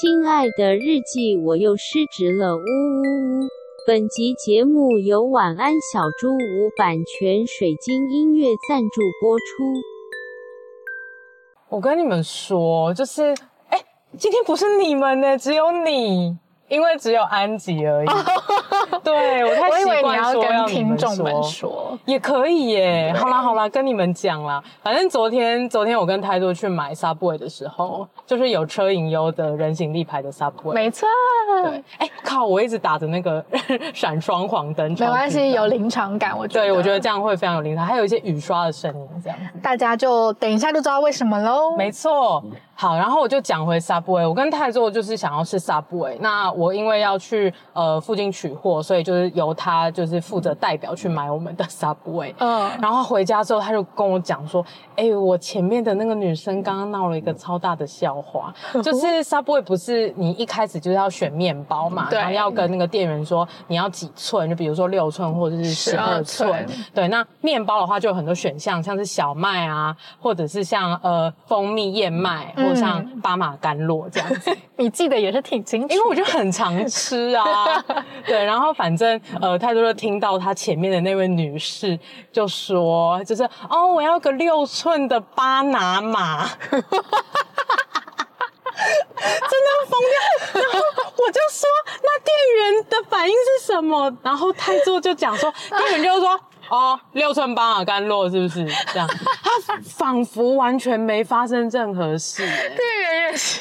亲爱的日记，我又失职了，呜呜呜！本集节目由晚安小猪屋版权水晶音乐赞助播出。我跟你们说，就是，哎，今天不是你们呢，只有你。因为只有安吉而已，对，我太习惯说要跟听众们说，也可以耶。好啦好啦，跟你们讲啦。反正昨天昨天我跟泰多去买 Subway 的时候，就是有车银优的人形立牌的 Subway，没错。对，哎靠，我一直打着那个 闪双黄灯，没关系，有临场感，我觉得。对，我觉得这样会非常有临场，还有一些雨刷的声音，这样。大家就等一下就知道为什么喽。没错。好，然后我就讲回 Subway，我跟泰座就是想要吃 Subway。那我因为要去呃附近取货，所以就是由他就是负责代表去买我们的 Subway。嗯，然后回家之后他就跟我讲说：“哎、欸，我前面的那个女生刚刚闹了一个超大的笑话，就是 Subway 不是你一开始就是要选面包嘛，对然后要跟那个店员说你要几寸，就比如说六寸或者是十二寸。对，那面包的话就有很多选项，像是小麦啊，或者是像呃蜂蜜燕麦。或”像巴马甘露这样子，你记得也是挺清楚，因为我就很常吃啊。对，然后反正呃，太多的听到他前面的那位女士就说，就是哦，我要个六寸的巴拿马，真的要疯掉。然后我就说，那店员的反应是什么？然后太座就讲说，店员就是说。哦，六寸巴马甘露是不是这样？他仿佛完全没发生任何事。店员也是。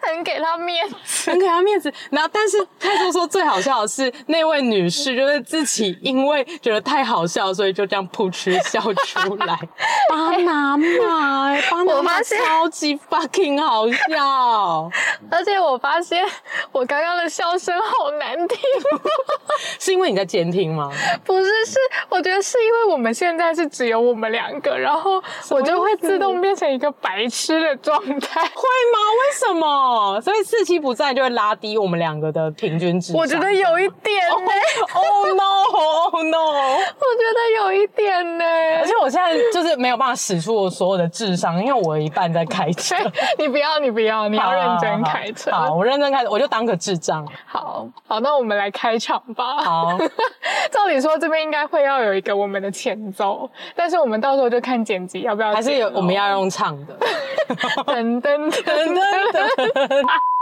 很给他面子，很给他面子。然后，但是他就说最好笑的是那位女士，就是自己因为觉得太好笑，所以就这样噗嗤笑出来。巴拿马，哎，巴拿马超级 fucking 好笑。而且我发现我刚刚的笑声好难听，是因为你在监听吗？不是，是我觉得是因为我们现在是只有我们两个，然后我就会自动变成一个白痴的状态。会吗？为什么？哦，所以四七不在就会拉低我们两个的平均值。我觉得有一点呢。Oh no，Oh no！我觉得有一点呢。而且我现在就是没有办法使出我所有的智商，因为我有一半在开车。你不要，你不要，你要认真开车。好，我认真开车，我就当个智障。好好，那我们来开场吧。好，照理说这边应该会要有一个我们的前奏，但是我们到时候就看剪辑要不要。还是有我们要用唱的。噔噔噔噔噔。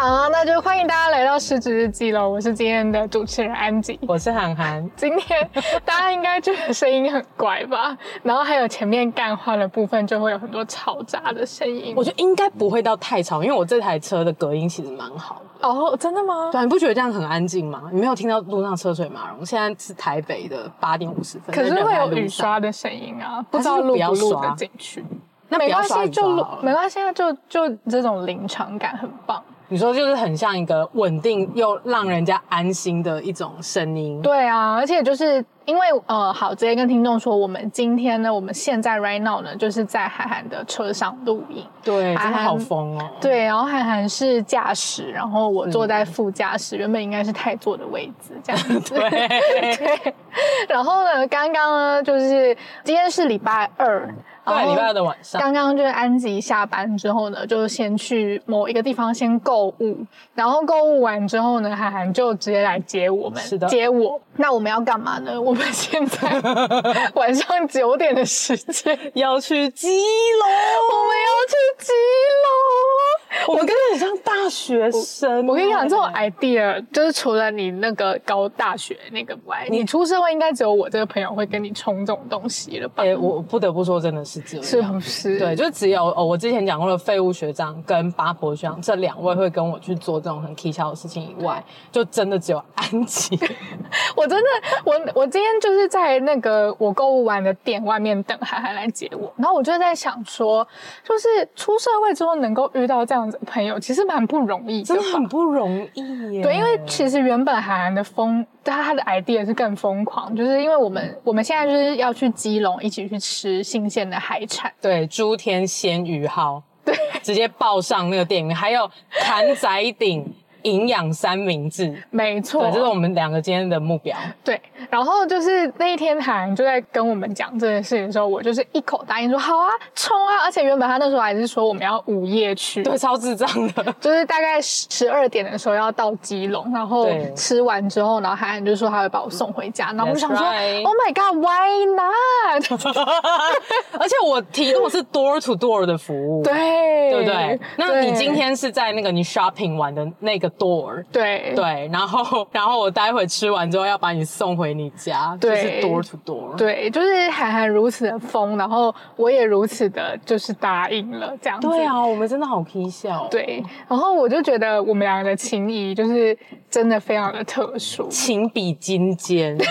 好，那就欢迎大家来到失职日记喽！我是今天的主持人安吉，我是涵涵。今天大家应该觉得声音很怪吧？然后还有前面干话的部分，就会有很多嘈杂的声音。我觉得应该不会到太吵，因为我这台车的隔音其实蛮好的。哦，真的吗？对，你不觉得这样很安静吗？你没有听到路上车水马龙？现在是台北的八点五十分，可是会有雨刷的声音啊，不知道录不录得进去？那没关系，就没关系，就就这种临场感很棒。你说就是很像一个稳定又让人家安心的一种声音。对啊，而且就是因为呃，好，直接跟听众说，我们今天呢，我们现在 right now 呢，就是在涵涵的车上录音。对，涵涵真的好疯哦。对，然后涵涵是驾驶，然后我坐在副驾驶，原本应该是太座的位置这样子。对 对。然后呢，刚刚呢，就是今天是礼拜二。对，礼拜二的晚上，刚刚就是安吉下班之后呢，就先去某一个地方先购物，然后购物完之后呢，涵涵就直接来接我们，是的，接我。那我们要干嘛呢？我们现在晚上九点的时间 要去基隆，我们要去基隆。我们跟你像大学生我。我跟你讲，这种 idea 就是除了你那个高大学那个外，你出社会应该只有我这个朋友会跟你冲这种东西了吧？哎、欸，我不得不说，真的是。是不是？对，就只有哦，我之前讲过的废物学长跟八婆学长这两位会跟我去做这种很蹊跷的事情以外，就真的只有安琪。我真的，我我今天就是在那个我购物完的店外面等涵涵来接我，然后我就在想说，就是出社会之后能够遇到这样子的朋友，其实蛮不容易的，真的很不容易耶。对，因因为其实原本韩寒的疯，他他的 idea 是更疯狂，就是因为我们我们现在就是要去基隆一起去吃新鲜的海产，对，诸天鲜鱼号，对，直接报上那个电影，还有 坎仔顶。营养三明治，没错，对，这是我们两个今天的目标。对，然后就是那一天韩就在跟我们讲这件事情的时候，我就是一口答应说好啊，冲啊！而且原本他那时候还是说我们要午夜去，对，超智障的，就是大概十二点的时候要到基隆，然后吃完之后，然后韩就说他会把我送回家，然后我就想说. Oh my God，Why not？而且我提供的是 door to door 的服务，对，对不对？那你今天是在那个你 shopping 完的那个。Door 对对，然后然后我待会吃完之后要把你送回你家，对，就是 door to door，对，就是涵涵如此的疯，然后我也如此的，就是答应了这样子。对啊，我们真的好 k 笑。对，然后我就觉得我们两个的情谊就是真的非常的特殊，情比金坚。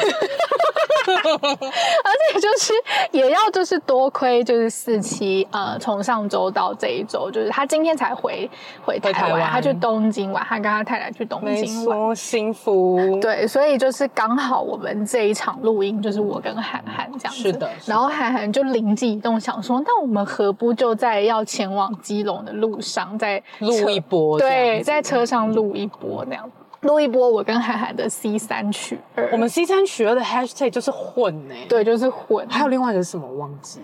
而且就是也要就是多亏就是四期呃，从上周到这一周，就是他今天才回回台湾，他去东京玩，他跟他太太去东京玩，幸福。对，所以就是刚好我们这一场录音就是我跟涵涵这样子，是的。然后涵涵就灵机一动，想说，那我们何不就在要前往基隆的路上再录一波？对，在车上录一波那样。录一波我跟海海的 C 三曲二，我们 C 三曲二的 hashtag 就是混呢、欸，对，就是混。还有另外一个是什么忘记？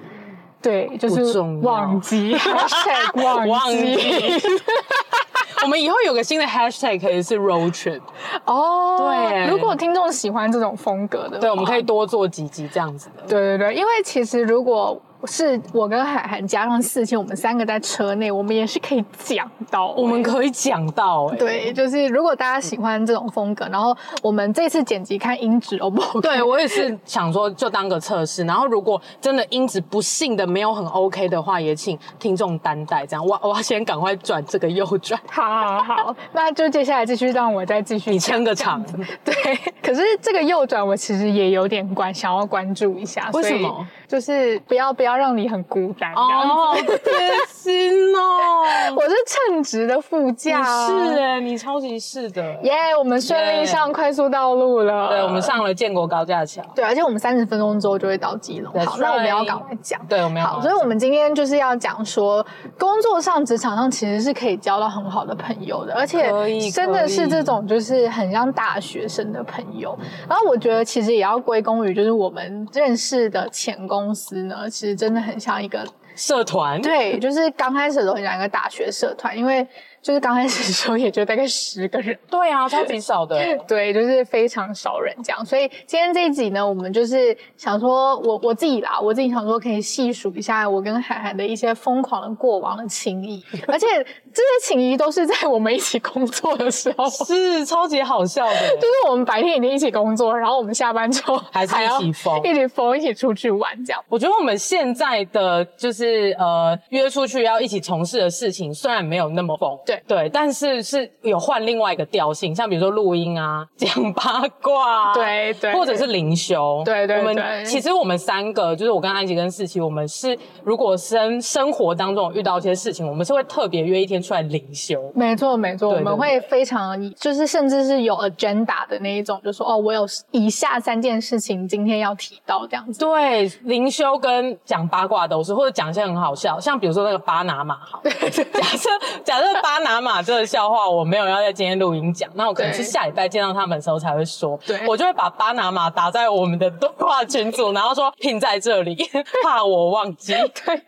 对，就是忘记 hashtag 忘记。我们以后有个新的 hashtag 可以是 road trip 哦。对，如果听众喜欢这种风格的，对，我们可以多做几集这样子的。对对对，因为其实如果。是我跟海涵加上四千，我们三个在车内，我们也是可以讲到、欸，我们可以讲到、欸，对，就是如果大家喜欢这种风格，然后我们这次剪辑看音质 O 不 OK？对，我也是想说就当个测试，然后如果真的音质不幸的没有很 OK 的话，也请听众担待。这样，我我要先赶快转这个右转。好好好，那就接下来继续让我再继续，你撑个场。对，可是这个右转我其实也有点关，想要关注一下。为什么？就是不要不要让你很孤单哦，贴心哦！称职的副驾，是哎，你超级是的耶！Yeah, 我们顺利上快速道路了，对，我们上了建国高架桥，对，而且我们三十分钟之后就会到基隆。好，那我们要赶快讲，对，我们要好，所以我们今天就是要讲说，工作上、职场上其实是可以交到很好的朋友的，而且真的是这种就是很像大学生的朋友。然后我觉得其实也要归功于就是我们认识的前。公司呢，其实真的很像一个社团，对，就是刚开始都很想一个大学社团，因为。就是刚开始的时候，也就大概十个人。对啊，超级少的。对，就是非常少人这样。所以今天这一集呢，我们就是想说，我我自己啦，我自己想说，可以细数一下我跟海海的一些疯狂的过往的情谊，而且这些情谊都是在我们一起工作的时候，是超级好笑的。就是我们白天已经一起工作，然后我们下班之后还是一起疯，一起疯，一起出去玩这样。我觉得我们现在的就是呃约出去要一起从事的事情，虽然没有那么疯。对对，但是是有换另外一个调性，像比如说录音啊、讲八卦，对对，或者是灵修，对对。我们其实我们三个，就是我跟安吉跟四期，我们是如果生生活当中遇到一些事情，我们是会特别约一天出来灵修。没错没错，我们会非常就是甚至是有 agenda 的那一种，就说哦，我有以下三件事情今天要提到这样子。对，灵修跟讲八卦都是，或者讲一些很好笑，像比如说那个巴拿马，好，假设假设巴拿马。这个笑话我没有要在今天录音讲，那我可能是下礼拜见到他们的时候才会说。对，我就会把巴拿马打在我们的对话群组，然后说拼在这里，怕我忘记。对，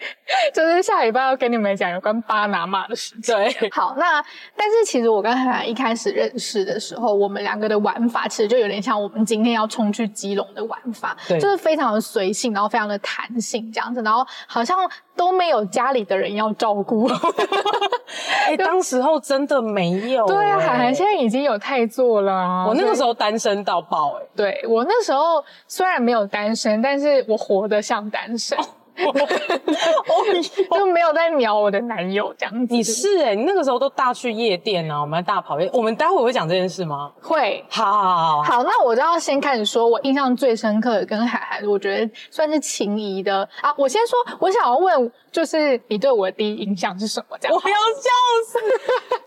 就是下礼拜要跟你们讲有关巴拿马的事情。对，好，那但是其实我跟韩寒一开始认识的时候，我们两个的玩法其实就有点像我们今天要冲去基隆的玩法，对，就是非常的随性，然后非常的弹性这样子，然后好像都没有家里的人要照顾。哎、欸，当时候真的没有、欸。对啊，海涵现在已经有太做了啊。我那个时候单身到爆哎、欸。对，我那时候虽然没有单身，但是我活得像单身。哦 就没有在瞄我的男友这样子。你是哎、欸，你那个时候都大去夜店啊，我们大跑夜。我们待会会讲这件事吗？会。好好好，好，那我就要先开始说，我印象最深刻的跟海海，我觉得算是情谊的啊。我先说，我想要问。就是你对我的第一印象是什么？这样我要笑死！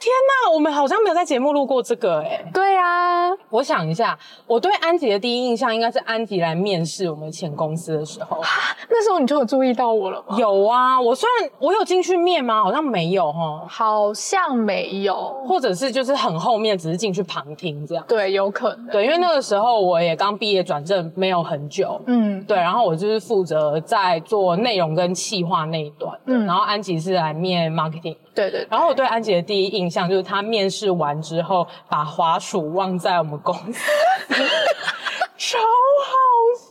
天哪，我们好像没有在节目录过这个哎、欸。对啊，我想一下，我对安吉的第一印象应该是安吉来面试我们前公司的时候。那时候你就有注意到我了吗？有啊，我虽然我有进去面吗？好像没有哈，好像没有，或者是就是很后面，只是进去旁听这样。对，有可能。对，因为那个时候我也刚毕业转正没有很久。嗯，对，然后我就是负责在做内容跟企划那嗯，然后安吉是来面 marketing。对对。然后我对安吉的第一印象就是他面试完之后把滑鼠忘在我们公司，超好笑。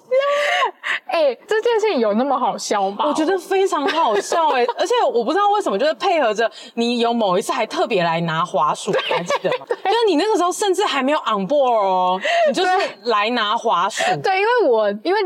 哎、欸，这件事情有那么好笑吗？我觉得非常好笑哎、欸，而且我不知道为什么，就是配合着你有某一次还特别来拿滑鼠，还记得吗？就是你那个时候甚至还没有 on board 哦，你就是来拿滑鼠。对，因为我因为。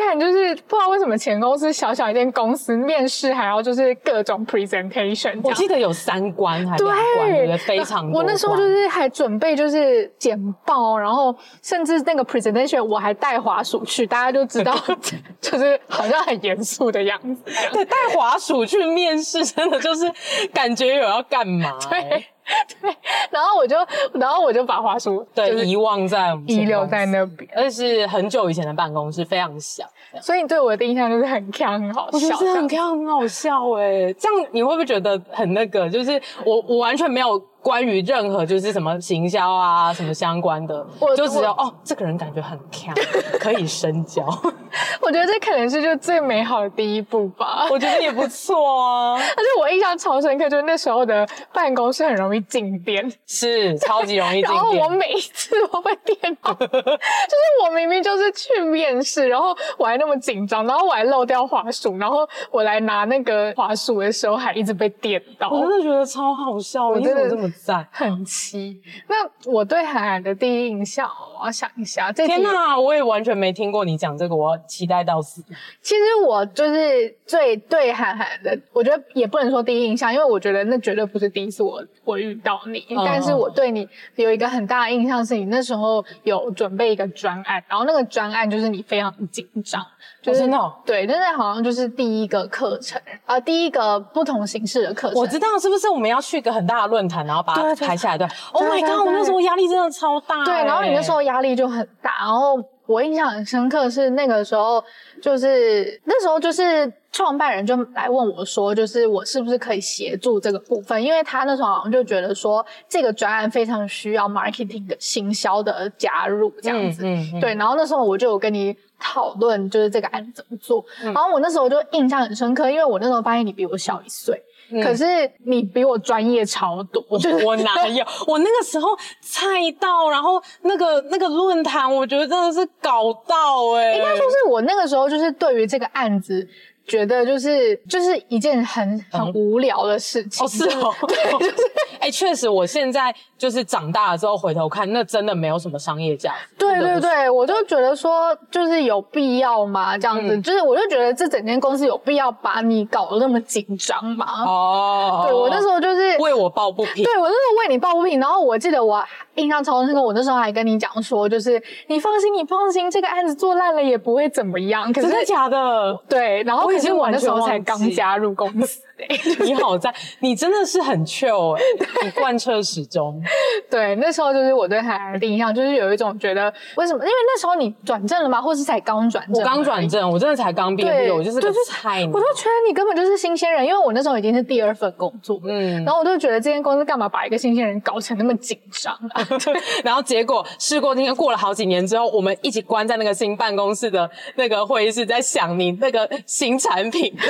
看，就是不知道为什么前公司小小一间公司面试还要就是各种 presentation，我记得有三关还是两关，对，非常多。我那时候就是还准备就是简报，然后甚至那个 presentation 我还带滑鼠去，大家就知道 就是好像很严肃的样子。对，带滑鼠去面试，真的就是感觉有要干嘛、欸？对。对，然后我就，然后我就把花束对遗忘在我们遗留在那边，而且是很久以前的办公室，非常小。所以你对我的印象就是很锵，很好笑。我觉得很锵，很好笑哎，这样你会不会觉得很那个？就是我，我完全没有。关于任何就是什么行销啊，什么相关的，我就只有哦，这个人感觉很强，可以深交。我觉得这可能是就最美好的第一步吧。我觉得也不错啊。而且我印象超深刻，就是那时候的办公室很容易静电，是超级容易静电。然后我每一次我被电到，就是我明明就是去面试，然后我还那么紧张，然后我还漏掉滑鼠，然后我来拿那个滑鼠的时候还一直被电到。我真的觉得超好笑，我真的这么。赞，很奇。那我对韩寒的第一印象，我要想一下。天哪，我也完全没听过你讲这个，我要期待到死。其实我就是最对韩寒的，我觉得也不能说第一印象，因为我觉得那绝对不是第一次我我遇到你。嗯、但是我对你有一个很大的印象，是你那时候有准备一个专案，然后那个专案就是你非常紧张。就是那对，但是好像就是第一个课程啊、呃，第一个不同形式的课程。我知道是不是我们要去一个很大的论坛，然后把它拍下来？对，Oh my god！我那时候压力真的超大。对，然后你那时候压力就很大。然后我印象很深刻是那个时候，就是那时候就是创办人就来问我说，就是我是不是可以协助这个部分？因为他那时候好像就觉得说这个专案非常需要 marketing 的行销的加入这样子。嗯嗯嗯、对，然后那时候我就有跟你。讨论就是这个案子怎么做，嗯、然后我那时候就印象很深刻，因为我那时候发现你比我小一岁，嗯、可是你比我专业超多。就是我哪有？我那个时候菜到，然后那个那个论坛，我觉得真的是搞到哎、欸。应该说是我那个时候就是对于这个案子。觉得就是就是一件很很无聊的事情。哦，是哦，对，就是哎，确实，我现在就是长大了之后回头看，那真的没有什么商业价值。对对对，我就觉得说，就是有必要吗？这样子，就是我就觉得这整间公司有必要把你搞得那么紧张吗？哦，对我那时候就是为我抱不平。对我那时候为你抱不平，然后我记得我印象超深刻，我那时候还跟你讲说，就是你放心，你放心，这个案子做烂了也不会怎么样。可是真的假的？对，然后。其实我那时候才刚加入公司。你好在，你真的是很 chill 哎，你贯彻始终。对，那时候就是我对海尔的印象，就是有一种觉得为什么？因为那时候你转正了吗？或是才刚转正？我刚转正，我真的才刚毕业，我就是个菜鸟。我都觉得你根本就是新鲜人，因为我那时候已经是第二份工作，嗯，然后我就觉得这间公司干嘛把一个新鲜人搞成那么紧张啊？然后结果事过今天，过了好几年之后，我们一起关在那个新办公室的那个会议室，在想你那个新产品的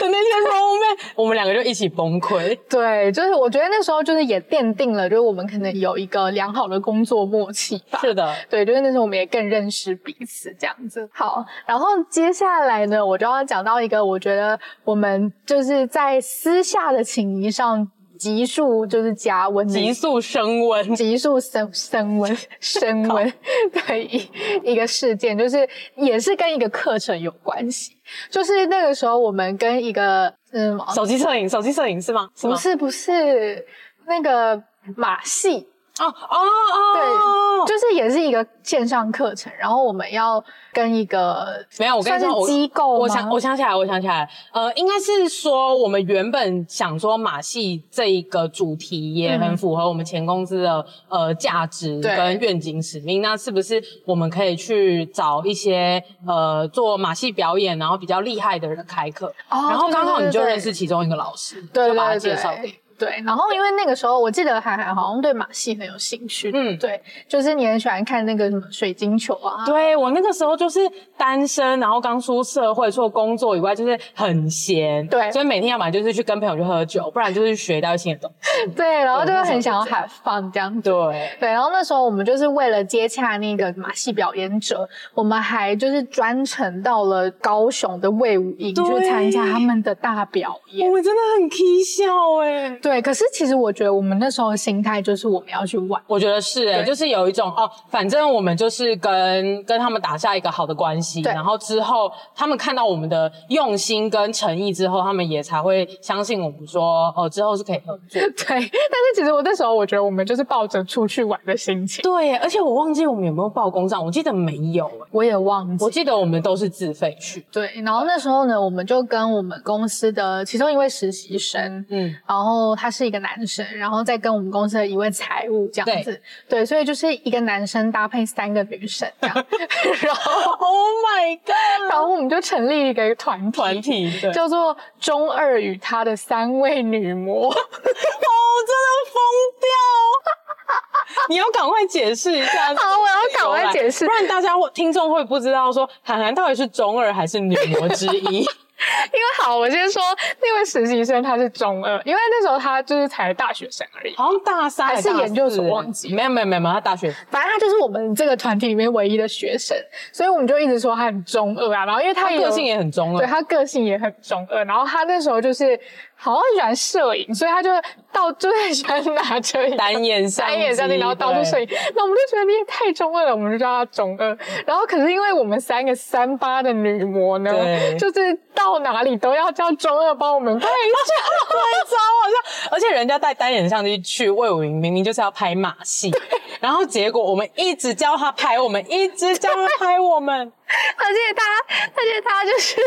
那些 moment 我们两个就一起崩溃。对，就是我觉得那时候就是也奠定了，就是我们可能有一个良好的工作默契吧。是的，对，就是那时候我们也更认识彼此这样子。好，然后接下来呢，我就要讲到一个我觉得我们就是在私下的情谊上急速就是加温，急速升温，急速升升温升温的一一个事件，就是也是跟一个课程有关系。就是那个时候，我们跟一个嗯，手机摄影，手机摄影是吗？是吗？不是，不是那个马戏。哦哦哦，对，就是也是一个线上课程，然后我们要跟一个没有，我跟你说，机构我，我想我想起来，我想起来，呃，应该是说我们原本想说马戏这一个主题也很符合我们前公司的、嗯、呃价值跟愿景使命，那是不是我们可以去找一些呃做马戏表演然后比较厉害的人开课？哦、然后刚好你就认识其中一个老师，对对对对，就把他介绍给。对，然后因为那个时候我记得海海好像对马戏很有兴趣，嗯，对，就是你很喜欢看那个什么水晶球啊。对，我那个时候就是单身，然后刚出社会，除了工作以外就是很闲，对，所以每天要么就是去跟朋友去喝酒，不然就是学到新的东西。对，然后就会很想要 have fun 这样子。对对，然后那时候我们就是为了接洽那个马戏表演者，我们还就是专程到了高雄的魏武营去参加他们的大表演。我们真的很起笑哎。对。对，可是其实我觉得我们那时候的心态就是我们要去玩，我觉得是哎、欸，就是有一种哦，反正我们就是跟跟他们打下一个好的关系，然后之后他们看到我们的用心跟诚意之后，他们也才会相信我们说哦，之后是可以合作。对，但是其实我那时候我觉得我们就是抱着出去玩的心情。对，而且我忘记我们有没有报公账，我记得没有，我也忘记，我记得我们都是自费去。对，然后那时候呢，我们就跟我们公司的其中一位实习生，嗯，然后。他是一个男生，然后再跟我们公司的一位财务这样子，对，对，所以就是一个男生搭配三个女生这样，然后 Oh my God，然后我们就成立一个团团体，叫做中二与他的三位女魔，哦，真的疯掉，你要赶快解释一下，好，我要赶快解释，不然大家会听众会不知道说韩寒到底是中二还是女魔之一。因为好，我先说那位实习生他是中二，因为那时候他就是才大学生而已，好像大三还是研究所，忘记没有没有没有，他大学，反正他就是我们这个团体里面唯一的学生，所以我们就一直说他很中二啊。然后因为他，他个性也很中二，对，他个性也很中二。然后他那时候就是好像喜欢摄影，所以他就到就很喜欢拿着单眼单眼相机，然后到处摄影。那我们就觉得你也太中二了，我们就叫他中二。然后可是因为我们三个三八的女模呢，就是到哪里都要。叫中二帮我们拍照，拍照好像，而且人家带单眼相机去魏武营，明明就是要拍马戏，然后结果我们一直叫他拍我们，一直叫他拍我们。而且他，而且他就是，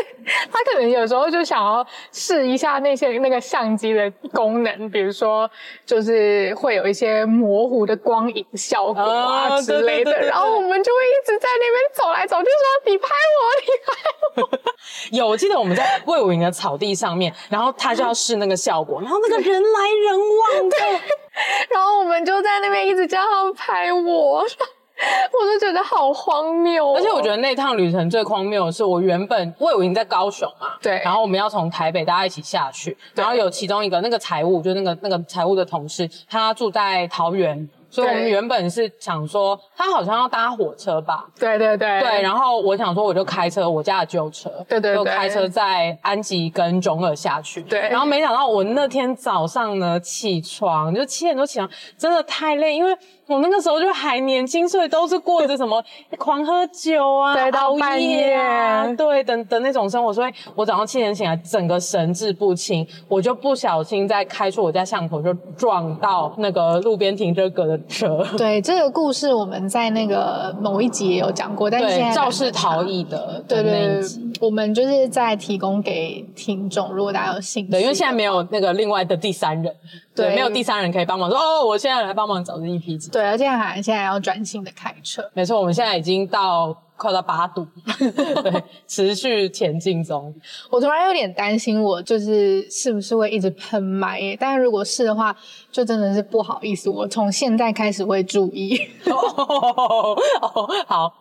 他可能有时候就想要试一下那些那个相机的功能，比如说就是会有一些模糊的光影效果啊之类的，然后我们就会一直在那边走来走去说：“你拍我，你拍我。”有，我记得我们在魏武营的草地上面，然后他就要试那个效果，然后那个人来人往的，然后我们就在那边一直叫他拍我。我都觉得好荒谬哦，而且我觉得那趟旅程最荒谬的是，我原本卫武营在高雄嘛，对，然后我们要从台北大家一起下去，然后有其中一个那个财务，就那个那个财务的同事，他住在桃园。所以我们原本是想说，他好像要搭火车吧？对对对对。然后我想说，我就开车，我家的旧车，对对对，就开车在安吉跟中二下去。对。然后没想到我那天早上呢，起床就七点多起床，真的太累，因为我那个时候就还年轻，所以都是过着什么 狂喝酒啊、对，到半夜啊，对，等等那种生活。所以我早上七点醒来，整个神志不清，我就不小心在开出我家巷口，就撞到那个路边停车格的车。对，这个故事，我们在那个某一集也有讲过，但是肇事逃逸的，对对对，我们就是在提供给听众，如果大家有兴趣，对，因为现在没有那个另外的第三人，对，对没有第三人可以帮忙说哦，我现在来帮忙找这一批。对，而且还现在要专心的开车，没错，我们现在已经到。快到八度，对，持续前进中。我突然有点担心，我就是是不是会一直喷麦耶？但是如果是的话，就真的是不好意思。我从现在开始会注意。哦，好，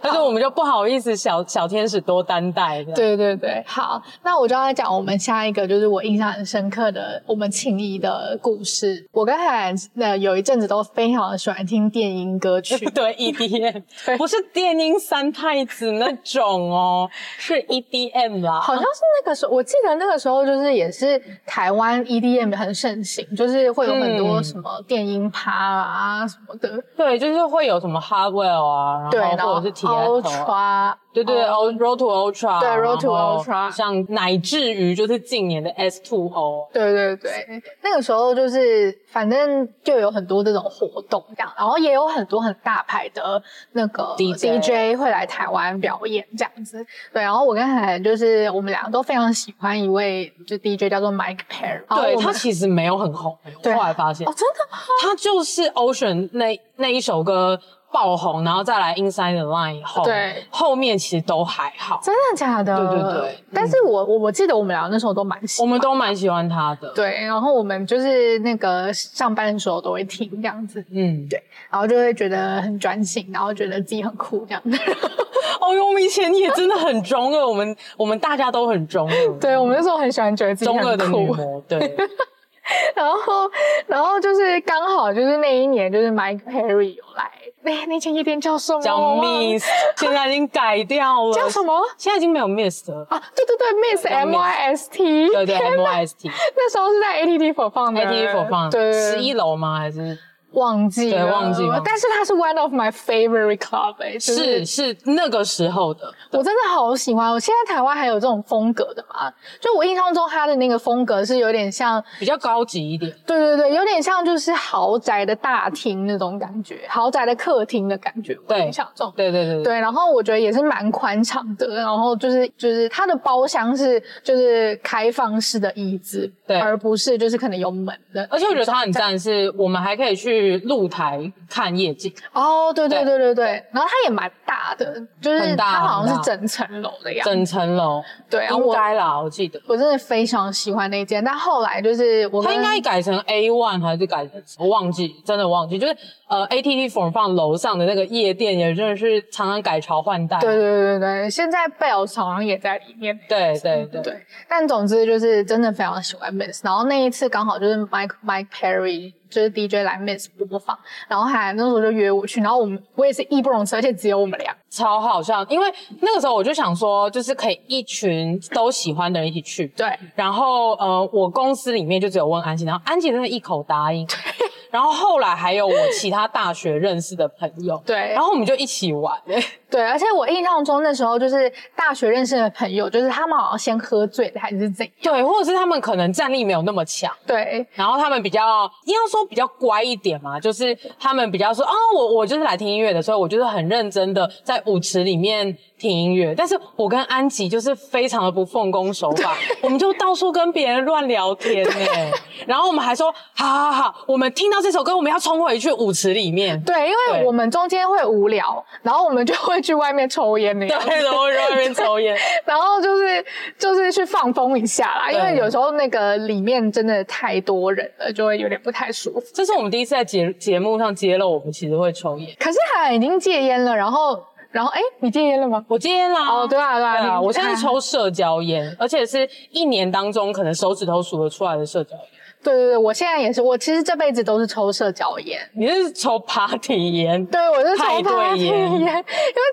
但是我们就不好意思，小小天使多担待。对对对，好，那我就要讲我们下一个，就是我印象很深刻的我们情谊的故事。我跟海那有一阵子都非常的喜欢听电音歌曲，对 EDM，不是电音三。太子那种哦，是 EDM 啦，好像是那个时候，我记得那个时候就是也是台湾 EDM 很盛行，就是会有很多什么电音趴啊什么的，对，就是会有什么 Hardwell 啊，对，然后或者是对对对 road to Ultra，对，Road to Ultra，像乃至于就是近年的 S Two O，对对对，那个时候就是反正就有很多这种活动这样，然后也有很多很大牌的那个 DJ, 会来台湾表演这样子。对，然后我跟海就是我们两个都非常喜欢一位就 DJ 叫做 Mike Perry，对，他其实没有很红，对后来发现哦，真的？他就是 Ocean 那那一首歌。爆红，然后再来 Inside the Line 以后，对，后面其实都还好。真的假的？对对对。但是我我我记得我们俩那时候都蛮喜欢，我们都蛮喜欢他的。对，然后我们就是那个上班的时候都会听这样子。嗯，对。然后就会觉得很专心，然后觉得自己很酷这样子。哦哟，我们以前也真的很中二，我们我们大家都很中二。对，我们那时候很喜欢觉得自己很酷。中二的对。然后然后就是刚好就是那一年，就是 Mike Perry 有来。哎，那间夜店叫什么？叫 Miss，现在已经改掉了。叫什么？现在已经没有 Miss 了。啊，对对对，Miss M Y S T。对对，M Y S T。那时候是在 ATT 播放的。ATT 播放。对。十一楼吗？还是？忘记了，对，忘记了。但是它是 one of my favorite club，欸，是是那个时候的。我真的好喜欢。我现在台湾还有这种风格的嘛？就我印象中，它的那个风格是有点像比较高级一点。对对对，有点像就是豪宅的大厅那种感觉，豪宅的客厅的感觉。对，像这种。对对对对。然后我觉得也是蛮宽敞的，然后就是就是它的包厢是就是开放式的椅子，对，而不是就是可能有门的。而且我觉得它很赞，是我们还可以去露台。看夜景。哦，对对对对对，然后它也蛮大的，就是它好像是整层楼的样子，整层楼，对，应该啦，我记得，我真的非常喜欢那间，但后来就是我，它应该改成 A one 还是改成我忘记，真的忘记，就是呃 ATT Four 放楼上的那个夜店也真的是常常改朝换代，对对对对，现在 Bells 好像也在里面，对对对对，但总之就是真的非常喜欢 Miss，然后那一次刚好就是 Mike Mike Perry。就是 DJ 来 Miss 播放，然后还那时候就约我去，然后我们我也是义不容辞，而且只有我们俩，超好笑。因为那个时候我就想说，就是可以一群都喜欢的人一起去，对。然后呃，我公司里面就只有问安琪，然后安琪真的一口答应。然后后来还有我其他大学认识的朋友，对，然后我们就一起玩，对，而且我印象中那时候就是大学认识的朋友，就是他们好像先喝醉了还是怎样，对，或者是他们可能战力没有那么强，对，然后他们比较应该说比较乖一点嘛，就是他们比较说，哦，我我就是来听音乐的，所以我就是很认真的在舞池里面听音乐，但是我跟安吉就是非常的不奉公守法，我们就到处跟别人乱聊天哎，然后我们还说，好好好，我们听到。这首歌我们要冲回去舞池里面，对，因为我们中间会无聊，然后我们就会去外面抽烟那样，对，然后去外面抽烟，然后就是就是去放风一下啦，因为有时候那个里面真的太多人了，就会有点不太舒服。这是我们第一次在节节目上揭露我们其实会抽烟，可是海已经戒烟了，然后然后哎，你戒烟了吗？我戒烟啦，哦，对啊对啊，对啊，我现在抽社交烟，而且是一年当中可能手指头数得出来的社交烟。对对对，我现在也是，我其实这辈子都是抽社交烟。你是抽 party 烟？对，我是抽 party 烟，因为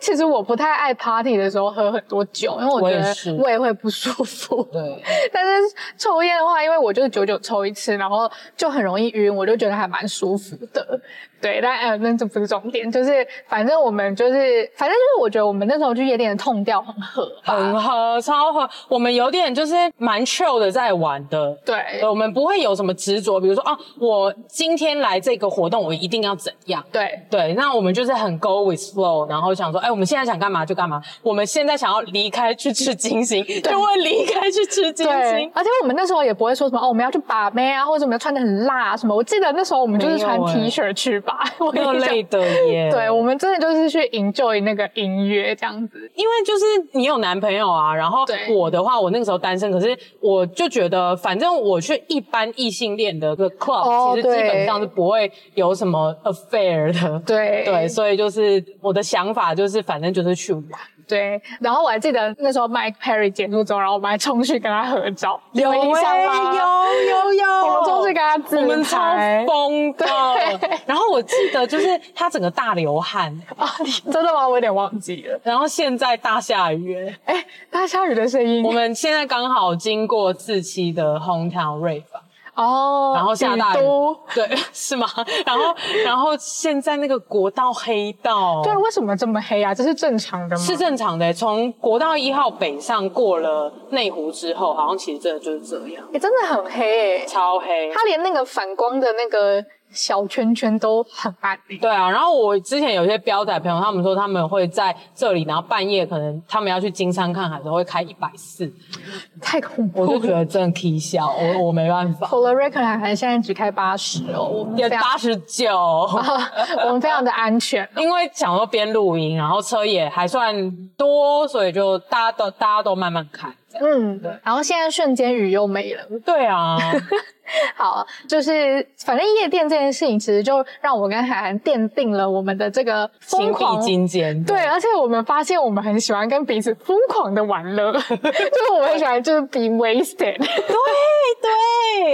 其实我不太爱 party 的时候喝很多酒，因为我觉得胃会不舒服。对，但是抽烟的话，因为我就是久久抽一次，然后就很容易晕，我就觉得还蛮舒服的。对，但呃，那这不是重点，就是反正我们就是，反正就是我觉得我们那时候去夜店的 tone 调很合，很合，超合。我们有点就是蛮 chill 的在玩的，对，我们不会有什么执着，比如说啊，我今天来这个活动，我一定要怎样？对对，那我们就是很 go with flow，然后想说，哎，我们现在想干嘛就干嘛。我们现在想要离开去吃金星，就会离开去吃金星。而且我们那时候也不会说什么哦，我们要去把妹啊，或者我们要穿的很辣什么。我记得那时候我们就是穿 T 恤去吧。我有累的耶，对，我们真的就是去 enjoy 那个音乐这样子，因为就是你有男朋友啊，然后我的话，我那个时候单身，可是我就觉得，反正我去一般异性恋的个 club，、哦、其实基本上是不会有什么 affair 的，对对，所以就是我的想法就是，反正就是去玩。对，然后我还记得那时候 Mike Perry 结束之后，然后我们还冲去跟他合照，有印象吗？有有有，我们冲去跟他自拍，我们超疯的。对然后我记得就是他整个大流汗 啊，真的吗？我有点忘记了。然后现在大下雨，哎，大下雨的声音。我们现在刚好经过四期的 Hometown Rave。哦，然后下大雨，都 对，是吗？然后，然后现在那个国道黑道，对，为什么这么黑啊？这是正常的吗？是正常的，从国道一号北上过了内湖之后，好像其实真的就是这样，哎，真的很黑，欸，超黑，它连那个反光的那个。小圈圈都很暗。对啊，然后我之前有些标仔朋友，他们说他们会在这里，然后半夜可能他们要去金山看海的时候会开一百四，太恐怖了，我就觉得真的啼笑，我我没办法。For the record，海涵现在只开八十哦，也八十九，我们非常的安全，因为想说边录音，然后车也还算多，所以就大家都大家都慢慢开。嗯，对。然后现在瞬间雨又没了。对啊。好，就是反正夜店这件事情，其实就让我跟海涵奠定了我们的这个疯狂金坚。对，而且我们发现我们很喜欢跟彼此疯狂的玩乐，就是我们很喜欢就是 be wasted。对对，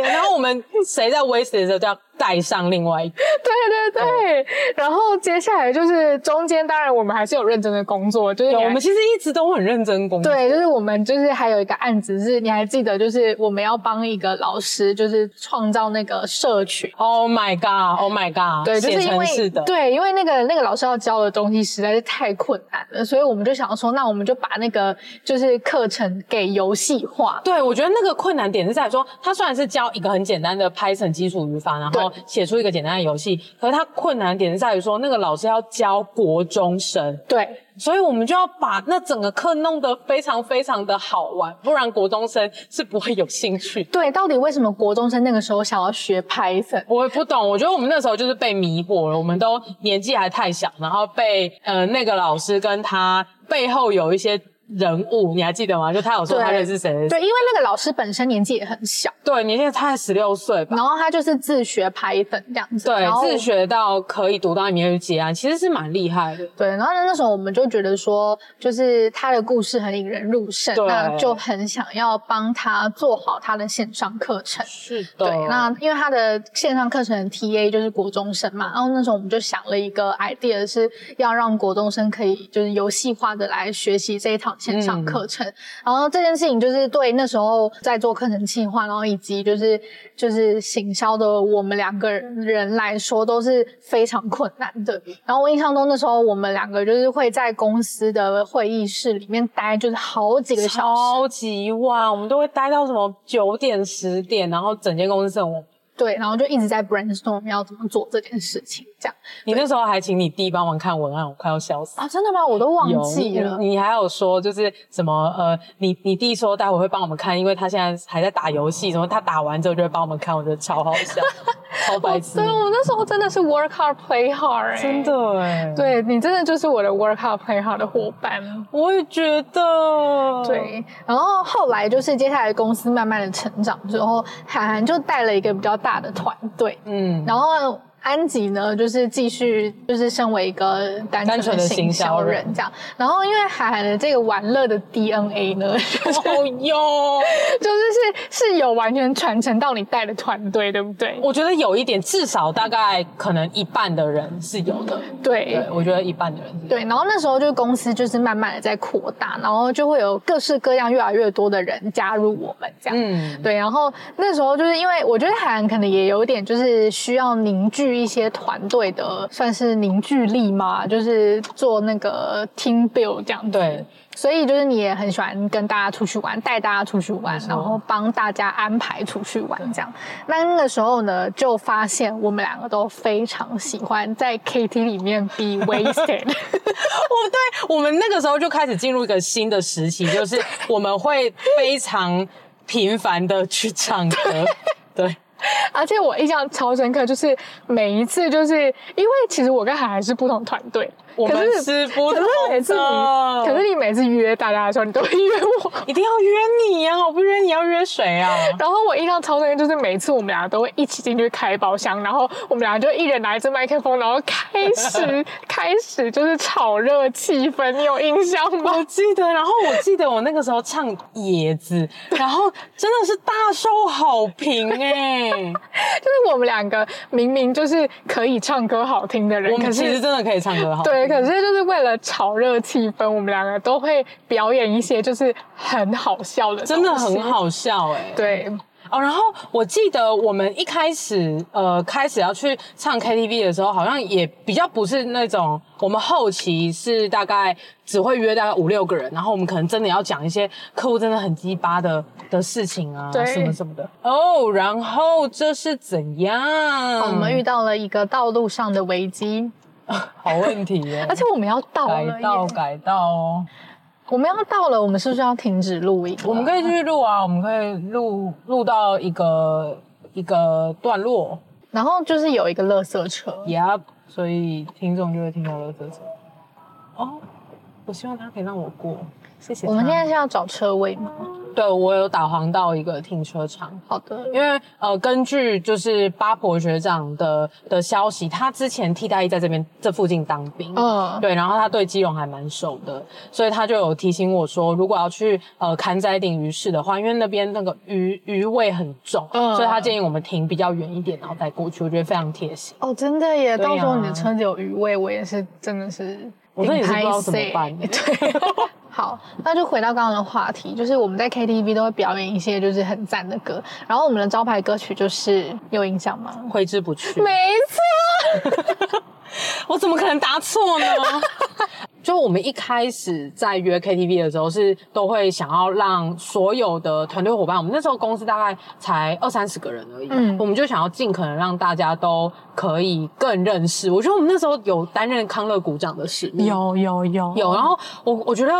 然后我们谁在 wasted 的时候就要带上另外一个。对对对，然后接下来就是中间，当然我们还是有认真的工作，就是我们其实一直都很认真工作。对，就是我们就是还有一个案子是，你还记得，就是我们要帮一个老师，就是创造那个社群。Oh my god! Oh my god! 对，就是因为是的，对，因为那个那个老师要教的东西实在是太困难了，所以我们就想说，那我们就把那个就是课程给游戏化。对，我觉得那个困难点是在说，他虽然是教一个很简单的 Python 基础语法，然后写出一个简单的游戏，可是他困难点是在于说，那个老师要教国中生。对。所以我们就要把那整个课弄得非常非常的好玩，不然国中生是不会有兴趣。对，到底为什么国中生那个时候想要学 Python？我也不懂，我觉得我们那时候就是被迷惑了，我们都年纪还太小，然后被呃那个老师跟他背后有一些。人物你还记得吗？就他有说他认识谁？对，因为那个老师本身年纪也很小，对，年纪他才十六岁吧。然后他就是自学 Python 这样子，对，自学到可以读到里面去结案，其实是蛮厉害的。对，然后呢，那时候我们就觉得说，就是他的故事很引人入胜，那就很想要帮他做好他的线上课程。是的，对，那因为他的线上课程的 TA 就是国中生嘛，然后那时候我们就想了一个 idea，是要让国中生可以就是游戏化的来学习这一套。线上课程，嗯，然后这件事情就是对那时候在做课程计划，然后以及就是就是行销的我们两个人来说都是非常困难的。然后我印象中那时候我们两个就是会在公司的会议室里面待，就是好几个小时，超级晚，我们都会待到什么九点十点，然后整间公司剩我。对，然后就一直在 brainstorm 要怎么做这件事情，这样。你那时候还请你弟帮忙看文案，我快要笑死啊！真的吗？我都忘记了。你，你还有说就是什么呃，你你弟说待会会帮我们看，因为他现在还在打游戏，什么他打完之后就会帮我们看，我觉得超好笑，超白痴。对，我那时候真的是 work hard play hard，欸，真的哎。对，你真的就是我的 work hard play hard 的伙伴。我也觉得。对，然后后来就是接下来公司慢慢的成长之后，海涵就带了一个比较大。大的团队，嗯，然后。安吉呢，就是继续就是身为一个单纯的行销人这样，然后因为海涵的这个玩乐的 DNA 呢，就是有，就是是是有完全传承到你带的团队，对不对？我觉得有一点，至少大概可能一半的人是有的。对，对我觉得一半的人是有的。对，然后那时候就公司就是慢慢的在扩大，然后就会有各式各样越来越多的人加入我们这样。嗯，对，然后那时候就是因为我觉得海涵可能也有点就是需要凝聚。一些团队的算是凝聚力嘛，就是做那个 team build 这样子。对，所以就是你也很喜欢跟大家出去玩，带大家出去玩，然后帮大家安排出去玩这样。那那个时候呢，就发现我们两个都非常喜欢在 KT 里面 be wasted。我对，我们那个时候就开始进入一个新的时期，就是我们会非常频繁的去唱歌。对。而且我印象超深刻，就是每一次，就是因为其实我跟海海是不同团队。我们是不同的，可是每次你，可是你每次约大家的时候，你都会约我，一定要约你呀！我不约你要约谁啊？然后我印象超深刻，就是每次我们俩都会一起进去开包厢，然后我们俩就一人拿一支麦克风，然后开始 开始就是炒热气氛。你有印象吗？我记得，然后我记得我那个时候唱《野子》，然后真的是大受好评哎！就是我们两个明明就是可以唱歌好听的人，我们其实真的可以唱歌好听。对。可是就是为了炒热气氛，我们两个都会表演一些就是很好笑的，真的很好笑哎、欸。对，哦，然后我记得我们一开始呃开始要去唱 KTV 的时候，好像也比较不是那种，我们后期是大概只会约大概五六个人，然后我们可能真的要讲一些客户真的很鸡巴的的事情啊，对什么什么的。哦，然后这是怎样？我们遇到了一个道路上的危机，好问题耶！而且我们要到了，改道改道哦。我们要到了，我们是不是要停止录音？我们可以继续录啊，我们可以录录到一个一个段落，然后就是有一个垃圾车，Yep，所以听众就会听到垃圾车。哦，我希望他可以让我过，谢谢。我们现在是要找车位吗？对，我有导航到一个停车场。好的，因为呃，根据就是八婆学长的的消息，他之前替代役在这边这附近当兵，嗯，对，然后他对基隆还蛮熟的，所以他就有提醒我说，如果要去呃坎仔顶鱼市的话，因为那边那个鱼鱼味很重，嗯，所以他建议我们停比较远一点，然后再过去，我觉得非常贴心。哦，真的耶，啊、到时候你的车子有鱼味，我也是真的是，我真的也是不知道怎么办。对。好，那就回到刚刚的话题，就是我们在 KTV 都会表演一些就是很赞的歌，然后我们的招牌歌曲就是有印象吗？挥之不去。没错，我怎么可能答错呢？就我们一开始在约 KTV 的时候，是都会想要让所有的团队伙伴，我们那时候公司大概才二三十个人而已，嗯，我们就想要尽可能让大家都可以更认识。我觉得我们那时候有担任康乐股长的使命，有有有有，然后我我觉得。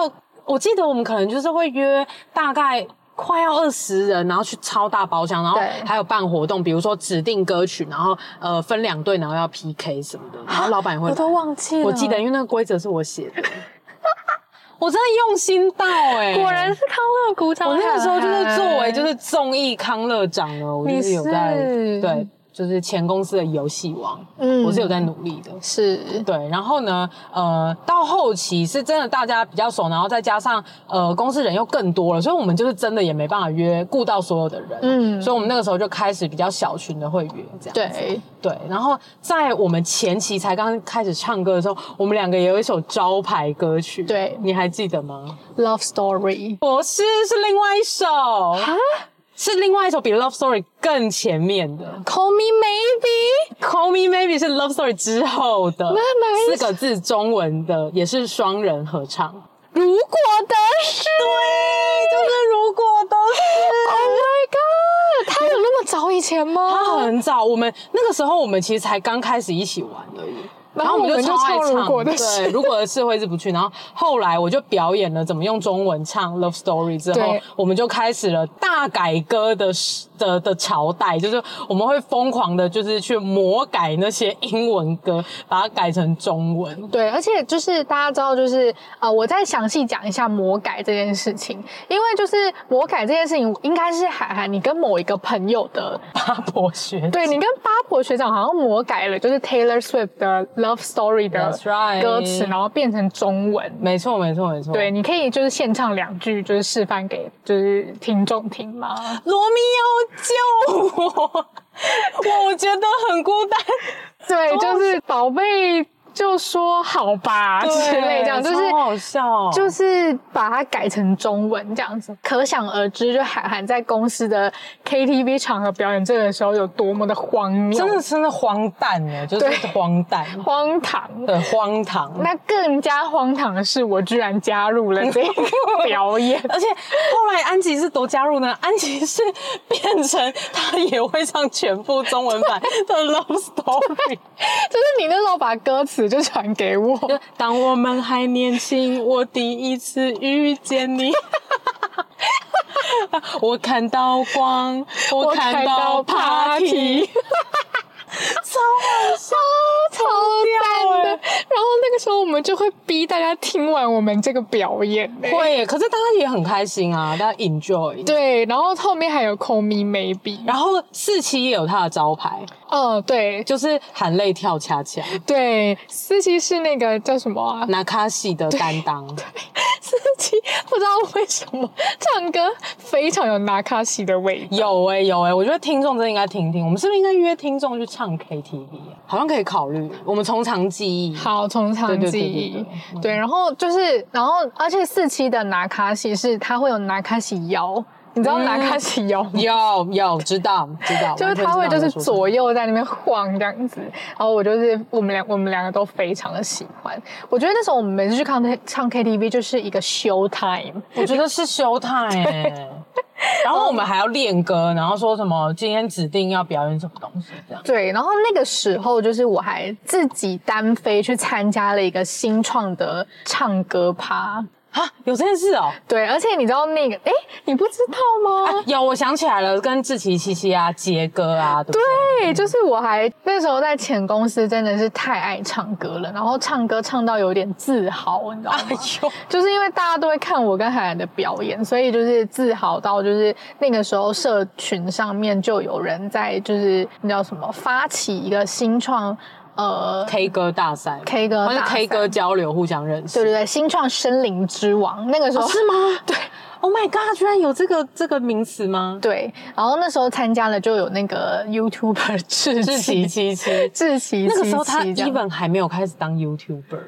我记得我们可能就是会约大概快要二十人，然后去超大包厢，然后还有办活动，比如说指定歌曲，然后呃分两队，然后要 PK 什么的，然后老板也会。我都忘记了，我记得，因为那个规则是我写的，我真的用心到哎、欸，果然是康乐鼓掌。我那个时候就是作为就是综艺康乐长了，我就是有在对。就是前公司的游戏王，嗯，我是有在努力的，是对。然后呢，呃，到后期是真的大家比较熟，然后再加上呃公司人又更多了，所以我们就是真的也没办法约顾到所有的人，嗯，所以我们那个时候就开始比较小群的会约这样子，对对。然后在我们前期才刚开始唱歌的时候，我们两个也有一首招牌歌曲，对，你还记得吗？Love Story，不是，是另外一首啊。是另外一首比 Love Story 更前面的，Call Me Maybe，Call Me Maybe 是 Love Story 之后的四个字中文的，也是双人合唱。如果的事，对，就是如果的事。Oh my god，他有那么早以前吗？他很早，我们那个时候我们其实才刚开始一起玩而已。然后我们就超爱唱，如果的事对，如果的事挥之不去。然后后来我就表演了怎么用中文唱《Love Story》之后，我们就开始了大改歌的的的朝代，就是我们会疯狂的，就是去魔改那些英文歌，把它改成中文。对，而且就是大家知道，就是呃，我再详细讲一下魔改这件事情，因为就是魔改这件事情，应该是海涵你跟某一个朋友的八婆学，对，你跟八婆学长好像魔改了，就是 Taylor Swift 的。Love Story 的歌词，然后变成中文。没错，没错，没错。对，你可以就是现唱两句，就是示范给就是听众听吗？罗密欧救我！我觉得很孤单。对，就是宝贝。就说好吧之类这样，就是好笑，就是把它改成中文这样子，可想而知，就韩寒在公司的 KTV 场合表演这个的时候有多么的荒谬，真的真的荒诞呢，就是荒诞、荒唐，对，荒唐。那更加荒唐的是，我居然加入了这个 表演，而且后来安琪是都加入呢？安琪是变成他也会唱全部中文版的 Love Story，就是你那时候把歌词。就传给我。当我们还年轻，我第一次遇见你。我看到光，我看到 party。超好笑，超赞的。然后那个时候我们就会逼大家听完我们这个表演，会，可是大家也很开心啊，大家 enjoy。对，然后后面还有 Call Me Maybe，然后四期也有他的招牌，嗯，对，就是含泪跳恰恰。对，四期是那个叫什么啊？那卡西的担当。对，四期不知道为什么唱歌非常有拿卡西的味道。有哎、欸、有哎、欸，我觉得听众真的应该听听，我们是不是应该约听众去唱？KTV 好像可以考虑，我们从长计议。好，从长计议。对，然后就是，然后而且四期的拿卡西是它会有拿卡西摇。你知道拿卡西有有有知道知道，就是他会就是左右在那边晃这样子，然后我就是我们两我们两个都非常的喜欢。我觉得那时候我们每次去看唱 KTV 就是一个 show time，我觉得是 show time 欸。然后我们还要练歌，然后说什么今天指定要表演什么东西这样。对，然后那个时候就是我还自己单飞去参加了一个新创的唱歌趴。啊，有这件事哦！对，而且你知道那个，哎，你不知道吗？啊、有，我想起来了，跟志奇七七啊，杰哥啊，对，对，就是我还那时候在前公司真的是太爱唱歌了，然后唱歌唱到有点自豪，你知道吗？哎呦，就是因为大家都会看我跟海涵的表演，所以就是自豪到就是那个时候社群上面就有人在就是你知道什么发起一个新创。呃，K 歌大赛，K 歌，或是 K 歌交流，互相认识。对对对，新创森林之王，那个时候、哦、是吗？对，Oh my God，居然有这个这个名词吗？对，然后那时候参加了就有那个 YouTuber 志奇七七，志奇那个时候他 even 还没有开始当 YouTuber。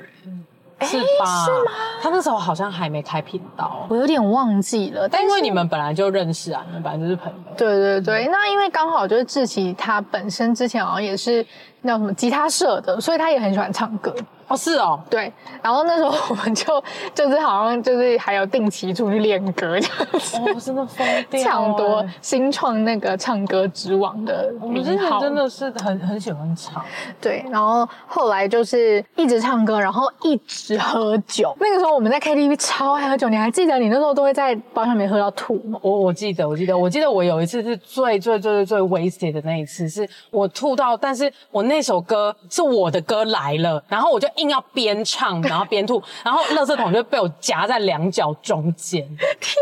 是吧？是吗？他那时候好像还没开频道，我有点忘记了。但因为你们本来就认识啊，你们本来就是朋友。对对对，那因为刚好就是志奇他本身之前好像也是那什么吉他社的，所以他也很喜欢唱歌。哦，是哦，对，然后那时候我们就就是好像就是还有定期出去练歌这样子，哦，真的疯掉，抢夺新创那个唱歌之王的名号。我们之前真的是很很喜欢唱，对，然后后来就是一直唱歌，然后一直喝酒。那个时候我们在 KTV 超爱喝酒，你还记得你那时候都会在包厢里面喝到吐吗？我我记得，我记得，我记得我有一次是最最最最最 wasted 的那一次，是我吐到，但是我那首歌是我的歌来了，然后我就。硬要边唱然后边吐，然后垃圾桶就被我夹在两脚中间。天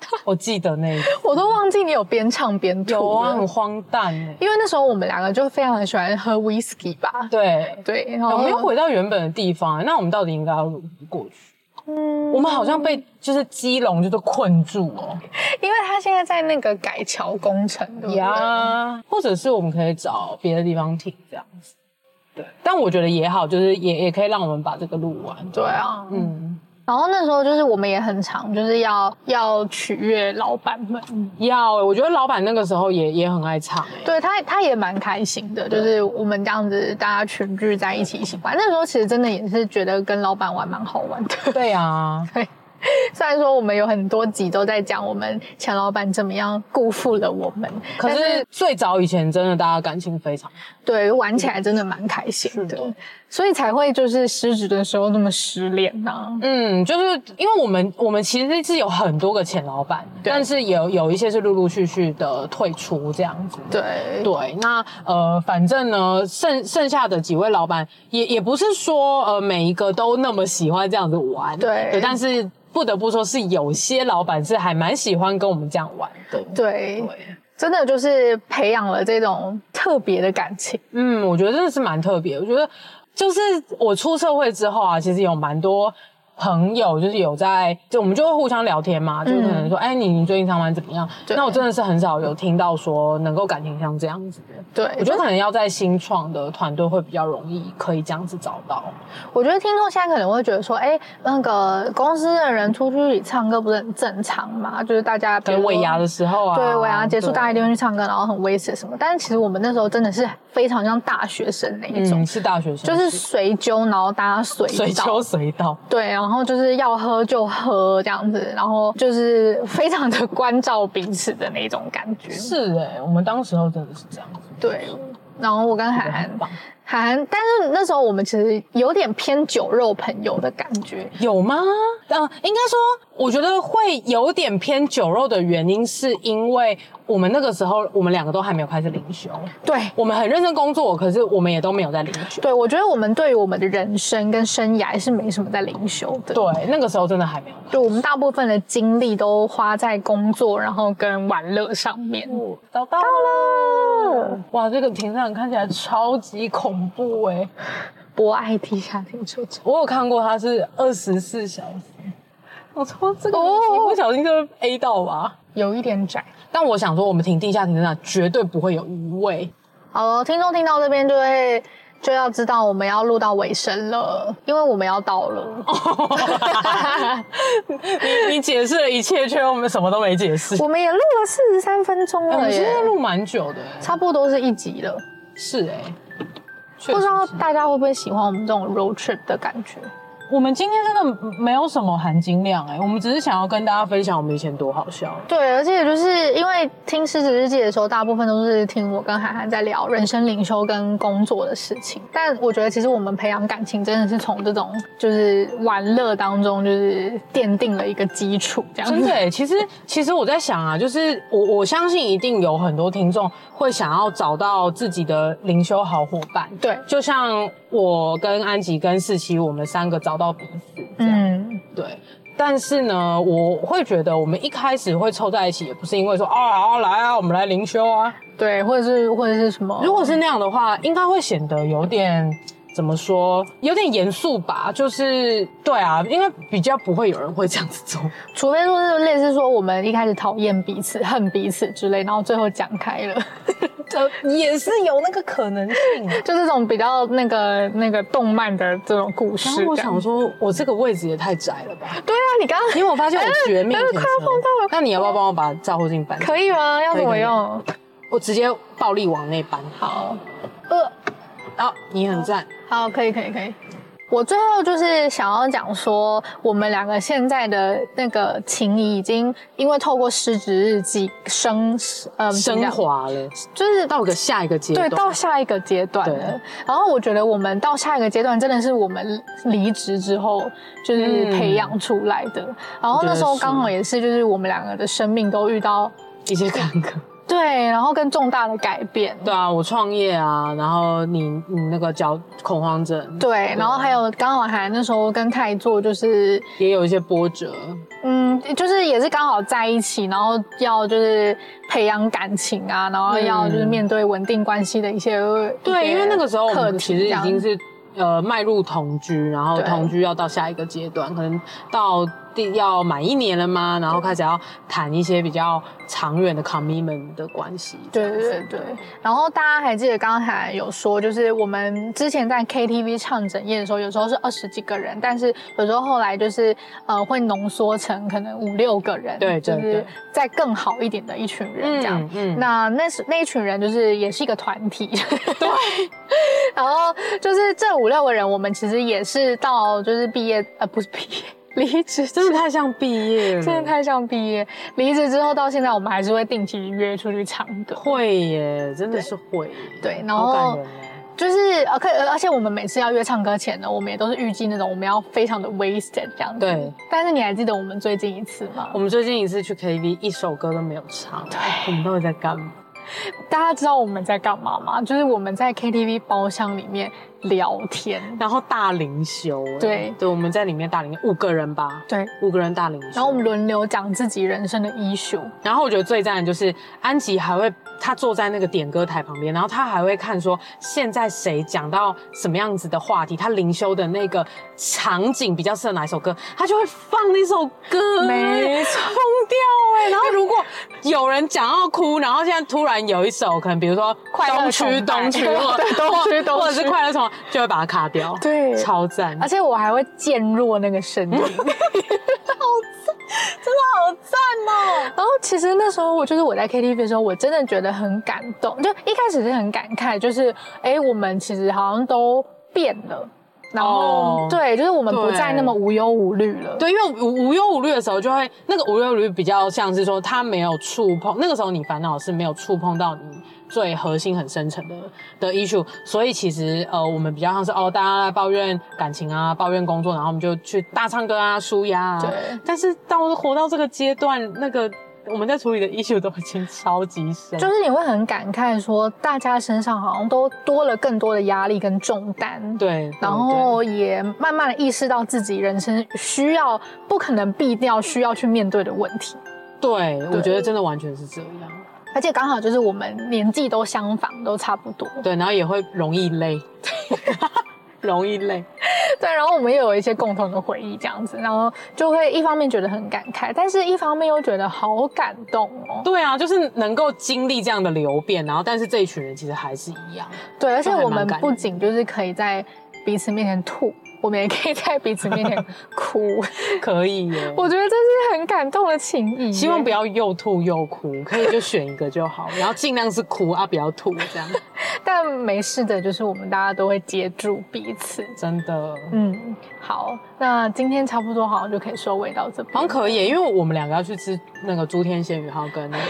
哪！我记得那个，我都忘记你有边唱边吐。有啊，很荒诞。因为那时候我们两个就非常的喜欢喝 whisky 吧。对对，然后我们又回到原本的地方。那我们到底应该要如何过去？嗯，我们好像被就是基隆就是困住哦，因为他现在在那个改桥工程，对不对？呀，或者是我们可以找别的地方停这样子。对，但我觉得也好，就是也也可以让我们把这个录完。对啊，嗯，然后那时候就是我们也很常，就是要要取悦老板们。要，我觉得老板那个时候也也很爱唱，对他他也蛮开心的，就是我们这样子大家群聚在一起一起玩。那时候其实真的也是觉得跟老板玩蛮好玩的。对啊，对。虽然说我们有很多集都在讲我们前老板怎么样辜负了我们，可是最早以前真的大家感情非常好，对，玩起来真的蛮开心的，所以才会就是失职的时候那么失恋呐、啊。嗯，就是因为我们我们其实是有很多个前老板，但是有有一些是陆陆续续的退出这样子。对对，那呃，反正呢，剩剩下的几位老板也也不是说呃每一个都那么喜欢这样子玩，对，对，但是。不得不说，是有些老板是还蛮喜欢跟我们这样玩的。对，对，真的就是培养了这种特别的感情。嗯，我觉得真的是蛮特别。我觉得就是我出社会之后啊，其实有蛮多。朋友就是有在，就我们就会互相聊天嘛，嗯、就可能说，哎、欸，你你最近上班怎么样？那我真的是很少有听到说能够感情像这样子的。对，我觉得可能要在新创的团队会比较容易可以这样子找到。我觉得听众现在可能会觉得说，哎、欸，那个公司的人出去唱歌不是很正常嘛？就是大家给尾牙的时候啊，对，尾牙结束大家一定会去唱歌，然后很 wasted 什么。但是其实我们那时候真的是非常像大学生那一种，嗯、是大学生，就是随揪，然后大家随随揪随到，对，然后就是要喝就喝这样子，然后就是非常的关照彼此的那种感觉。是哎、欸，我们当时候真的是这样子。对，然后我跟海涵。海涵，但是那时候我们其实有点偏酒肉朋友的感觉，有吗？嗯，应该说，我觉得会有点偏酒肉的原因，是因为我们那个时候我们两个都还没有开始领休，对，我们很认真工作，可是我们也都没有在领休。对，我觉得我们对于我们的人生跟生涯是没什么在领休的。对，那个时候真的还没有。对，我们大部分的精力都花在工作，然后跟玩乐上面。找到了！哇，这个停车场看起来超级恐。恐怖哎、欸！博爱地下停车场，我有看过，它是二十四小时。我说这个一不小心就会 A 到吧，有一点窄。但我想说，我们停地下停车场绝对不会有余味。好了，听众听到这边就会就要知道我们要录到尾声了，因为我们要到了。你 你解释了一切，却我们什么都没解释。我们也录了四十三分钟了耶，现在录蛮久的，差不多是一集了。是哎，不知道大家会不会喜欢我们这种 road trip 的感觉？我们今天真的没有什么含金量哎，我们只是想要跟大家分享我们以前多好笑。对，而且就是因为听狮子日记的时候，大部分都是听我跟涵涵在聊人生灵修跟工作的事情。但我觉得其实我们培养感情真的是从这种就是玩乐当中，就是奠定了一个基础。这样子。真的，其实其实我在想啊，就是我我相信一定有很多听众会想要找到自己的灵修好伙伴。对，就像我跟安吉跟四七，我们三个找到。到彼此，嗯，对。但是呢，我会觉得我们一开始会凑在一起，也不是因为说啊，好来啊，我们来灵修啊，对，或者是或者是什么。如果是那样的话，应该会显得有点怎么说，有点严肃吧？就是对啊，因为比较不会有人会这样子做，除非说是类似说我们一开始讨厌彼此、恨彼此之类，然后最后讲开了。也是有那个可能性，就这种比较那个那个动漫的这种故事。然后我想说，我这个位置也太窄了吧？对啊，你刚刚因为我发现我绝命，快要碰到了。那你要不要帮我把照护镜搬？可以吗？要怎么用？我直接暴力往内搬。好，呃，好，你很赞。好，可以，可以，可以。我最后就是想要讲说，我们两个现在的那个情谊已经因为透过失职日记升呃升华了，就是到个下一个阶段，对，到下一个阶段了。然后我觉得我们到下一个阶段真的是我们离职之后就是培养出来的。嗯、然后那时候刚好也是就是我们两个的生命都遇到一些坎坷。对，然后跟重大的改变。对啊，我创业啊，然后你你那个脚恐慌症。对，对然后还有刚好还那时候跟太座就是也有一些波折。嗯，就是也是刚好在一起，然后要就是培养感情啊，然后要就是面对稳定关系的一些。嗯、对，因为那个时候我们其实已经是呃迈入同居，然后同居要到下一个阶段，可能到。要满一年了吗？然后开始要谈一些比较长远的 commitment 的关系。对对对对。然后大家还记得刚才有说，就是我们之前在 KTV 唱整夜的时候，有时候是二十几个人，但是有时候后来就是呃会浓缩成可能五六个人，对，就是再更好一点的一群人这样。嗯。嗯，那那是那一群人就是也是一个团体。对。然后就是这五六个人，我们其实也是到就是毕业呃不是毕业。离职真的太像毕业了，真的太像毕业。离职之后到现在，我们还是会定期约出去唱歌。会耶，真的是会。对，然后就是呃，可而且我们每次要约唱歌前呢，我们也都是预计那种我们要非常的 wasted 这样子。对。但是你还记得我们最近一次吗？我们最近一次去 KTV，一首歌都没有唱。对。我们到底在干嘛？大家知道我们在干嘛吗？就是我们在 KTV 包厢里面。聊天，然后大灵修，对。对，我们在里面大灵五个人吧，对，五个人大灵修，然后我们轮流讲自己人生的 issue，然后我觉得最赞的就是安吉还会，他坐在那个点歌台旁边，然后他还会看说现在谁讲到什么样子的话题，他灵修的那个场景比较适合哪一首歌，他就会放那首歌，没错，疯掉哎！然后如果有人讲要哭，然后现在突然有一首可能比如说东区东区，对 东区东，或者是快乐从。就会把它卡掉，对，超赞，而且我还会渐弱那个声音，好赞，真的好赞哦。然后其实那时候我就是我在 KTV 的时候，我真的觉得很感动，就一开始是很感慨，就是哎、欸，我们其实好像都变了。然后，oh, 对，就是我们不再那么无忧无虑了。对，因为无无忧无虑的时候，就会那个无忧无虑比较像是说，他没有触碰，那个时候你烦恼是没有触碰到你最核心、很深层的的 issue。所以其实呃，我们比较像是哦，大家抱怨感情啊，抱怨工作，然后我们就去大唱歌啊，舒压啊。对。但是到活到这个阶段，那个。我们在处理的 issue 都已经超级深，就是你会很感慨说，大家身上好像都多了更多的压力跟重担，对，然后也慢慢的意识到自己人生需要不可能避掉需要去面对的问题。对，对我觉得真的完全是这样，而且刚好就是我们年纪都相仿，都差不多，对，然后也会容易累。容易累，对，然后我们也有一些共同的回忆，这样子，然后就会一方面觉得很感慨，但是一方面又觉得好感动哦。对啊，就是能够经历这样的流变，然后但是这一群人其实还是一样。对，而且我们不仅就是可以在彼此面前吐。我们也可以在彼此面前 哭，可以耶。我觉得这是很感动的情谊。希望不要又吐又哭，可以就选一个就好，然后尽量是哭啊，不要吐这样。但没事的，就是我们大家都会接住彼此，真的。嗯，好，那今天差不多好像就可以收尾到这边。好像可以，因为我们两个要去吃那个诸天鲜鱼号跟那个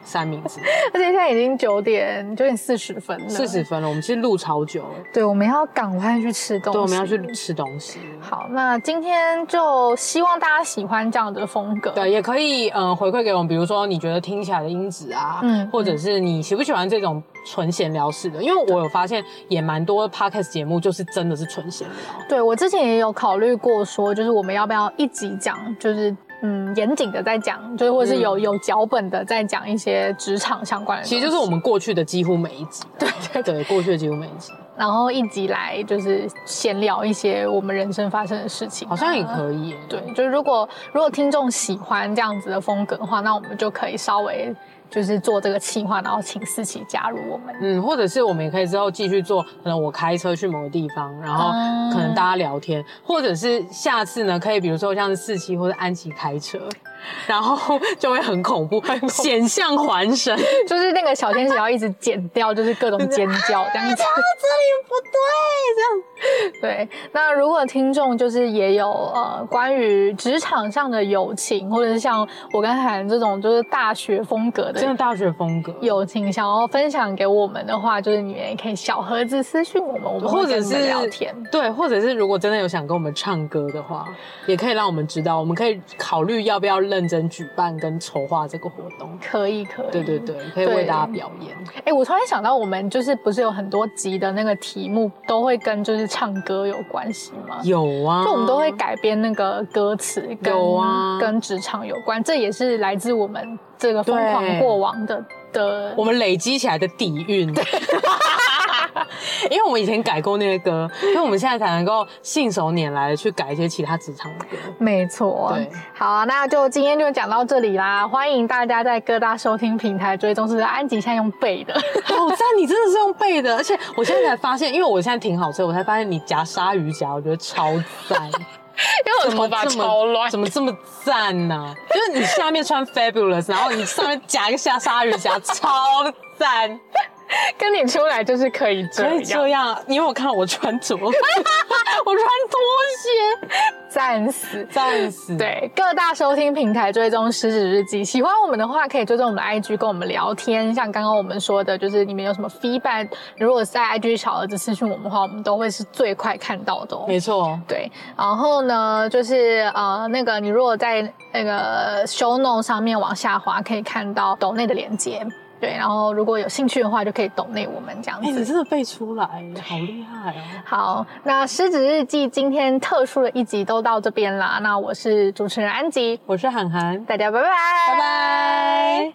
三明治，而且现在已经九点九点四十分了，四十分了。我们其实录超久了。对，我们要赶快去吃东西。对，我们要去吃东西。好，那今天就希望大家喜欢这样的风格。对，也可以嗯、呃、回馈给我们，比如说你觉得听起来的音质啊，嗯，或者是你喜不喜欢这种纯闲聊式的？因为我有发现也蛮多 podcast 节目就是真的是纯闲聊。对，我之前也有考虑过说，就是我们要不要一集讲，就是。嗯，严谨的在讲，就是或者是有、嗯、有脚本的在讲一些职场相关的，其实就是我们过去的几乎每一集，对对对，对，过去的几乎每一集，然后一集来就是闲聊一些我们人生发生的事情，好像也可以，对，就是如果如果听众喜欢这样子的风格的话，那我们就可以稍微。就是做这个企划，然后请思琪加入我们。嗯，或者是我们也可以之后继续做，可能我开车去某个地方，然后可能大家聊天，嗯、或者是下次呢，可以比如说像是四琪或者安琪开车。然后就会很恐怖，险象环生，就是那个小天使要一直剪掉，就是各种尖叫这样子。啊、这里不对，这样 对。那如果听众就是也有呃关于职场上的友情，或者是像我跟海涵这种就是大学风格的，真的大学风格友情，想要分享给我们的话，就是你们也可以小盒子私信我们，我们或者是聊天。对，或者是如果真的有想跟我们唱歌的话，也可以让我们知道，我们可以考虑要不要认。认真举办跟筹划这个活动，可以可以，对对对，可以为大家表演。哎、欸，我突然想到，我们就是不是有很多集的那个题目都会跟就是唱歌有关系吗？有啊，就我们都会改编那个歌词，有啊，跟职场有关，这也是来自我们这个疯狂过往的的，我们累积起来的底蕴。对因为我们以前改过那个歌，所以我们现在才能够信手拈来的去改一些其他职场的歌。没错，对，好啊，那就今天就讲到这里啦。欢迎大家在各大收听平台追踪，是安吉现在用背的，好赞！你真的是用背的，而且我现在才发现，因为我现在挺好车，我才发现你夹鲨鱼夹，我觉得超赞。因为我头发超乱，怎么这么赞呢、啊？就是你下面穿 fabulous，然后你上面夹一个下鲨鱼夹，超赞。跟你出来就是可以这样，可以这样，因为我看我穿着，我穿拖鞋，赞死，赞死。对，各大收听平台追踪失职日记，喜欢我们的话可以追踪我们的 IG 跟我们聊天。像刚刚我们说的，就是你们有什么 feedback，如果在 IG 小儿子私讯我们的话，我们都会是最快看到的。没错，对。然后呢，就是呃，那个你如果在那个 show note 上面往下滑，可以看到抖内的连结。对，然后如果有兴趣的话，就可以懂内我们这样子。哎，你真的背出来，好厉害哦！好，那狮子日记今天特殊的一集都到这边啦。那我是主持人安吉，我是涵涵，大家拜拜，拜拜。